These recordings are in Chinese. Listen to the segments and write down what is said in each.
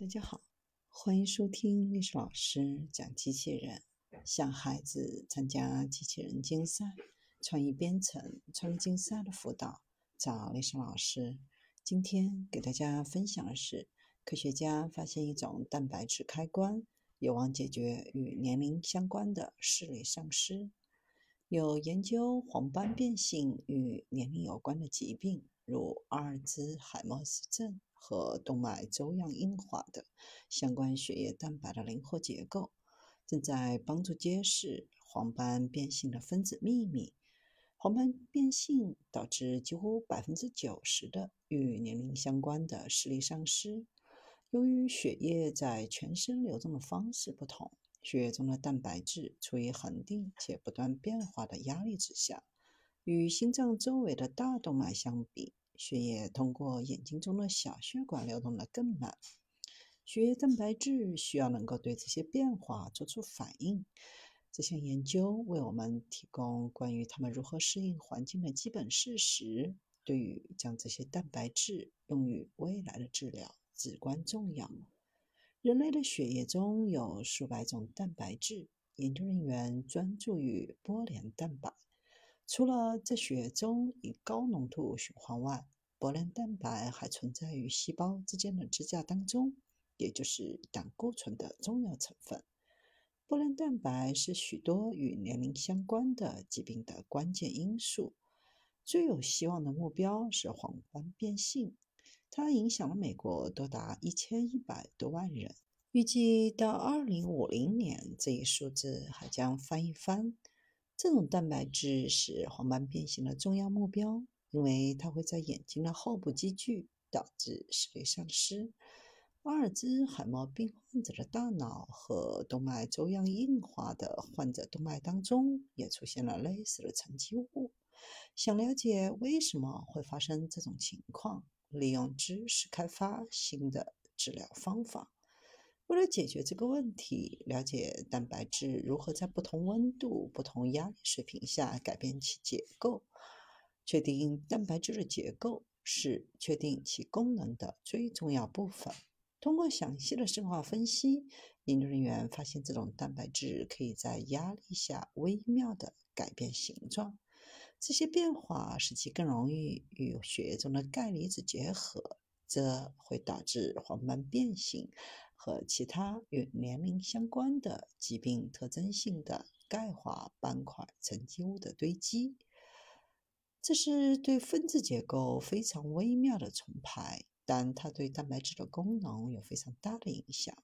大家好，欢迎收听历史老师讲机器人。想孩子参加机器人竞赛、创意编程、创意竞赛的辅导，找历史老师。今天给大家分享的是，科学家发现一种蛋白质开关，有望解决与年龄相关的视力丧失。有研究黄斑变性与年龄有关的疾病，如阿尔兹海默氏症。和动脉粥样硬化的相关血液蛋白的灵活结构，正在帮助揭示黄斑变性的分子秘密。黄斑变性导致几乎百分之九十的与年龄相关的视力丧失。由于血液在全身流动的方式不同，血液中的蛋白质处于恒定且不断变化的压力之下，与心脏周围的大动脉相比。血液通过眼睛中的小血管流动的更慢，血液蛋白质需要能够对这些变化做出反应。这项研究为我们提供关于它们如何适应环境的基本事实，对于将这些蛋白质用于未来的治疗至关重要。人类的血液中有数百种蛋白质，研究人员专注于波联蛋白。除了在血中以高浓度循环外，波联蛋白还存在于细胞之间的支架当中，也就是胆固醇的重要成分。波联蛋白是许多与年龄相关的疾病的关键因素。最有希望的目标是黄斑变性，它影响了美国多达一千一百多万人。预计到二零五零年，这一数字还将翻一番。这种蛋白质是黄斑变性的重要目标，因为它会在眼睛的后部积聚，导致视力丧失。阿尔兹海默病患者的大脑和动脉粥样硬化的患者动脉当中也出现了类似的沉积物。想了解为什么会发生这种情况，利用知识开发新的治疗方法。为了解决这个问题，了解蛋白质如何在不同温度、不同压力水平下改变其结构，确定蛋白质的结构是确定其功能的最重要部分。通过详细的生化分析，研究人员发现这种蛋白质可以在压力下微妙地改变形状。这些变化使其更容易与血液中的钙离子结合，这会导致黄斑变形。和其他与年龄相关的疾病特征性的钙化斑块沉积物的堆积，这是对分子结构非常微妙的重排，但它对蛋白质的功能有非常大的影响。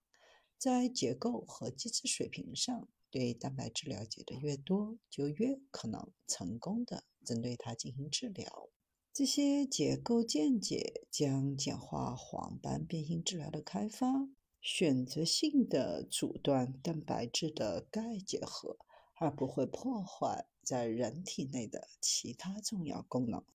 在结构和机制水平上，对蛋白质了解的越多，就越可能成功的针对它进行治疗。这些结构见解将简化黄斑变性治疗的开发。选择性的阻断蛋白质的钙结合，而不会破坏在人体内的其他重要功能。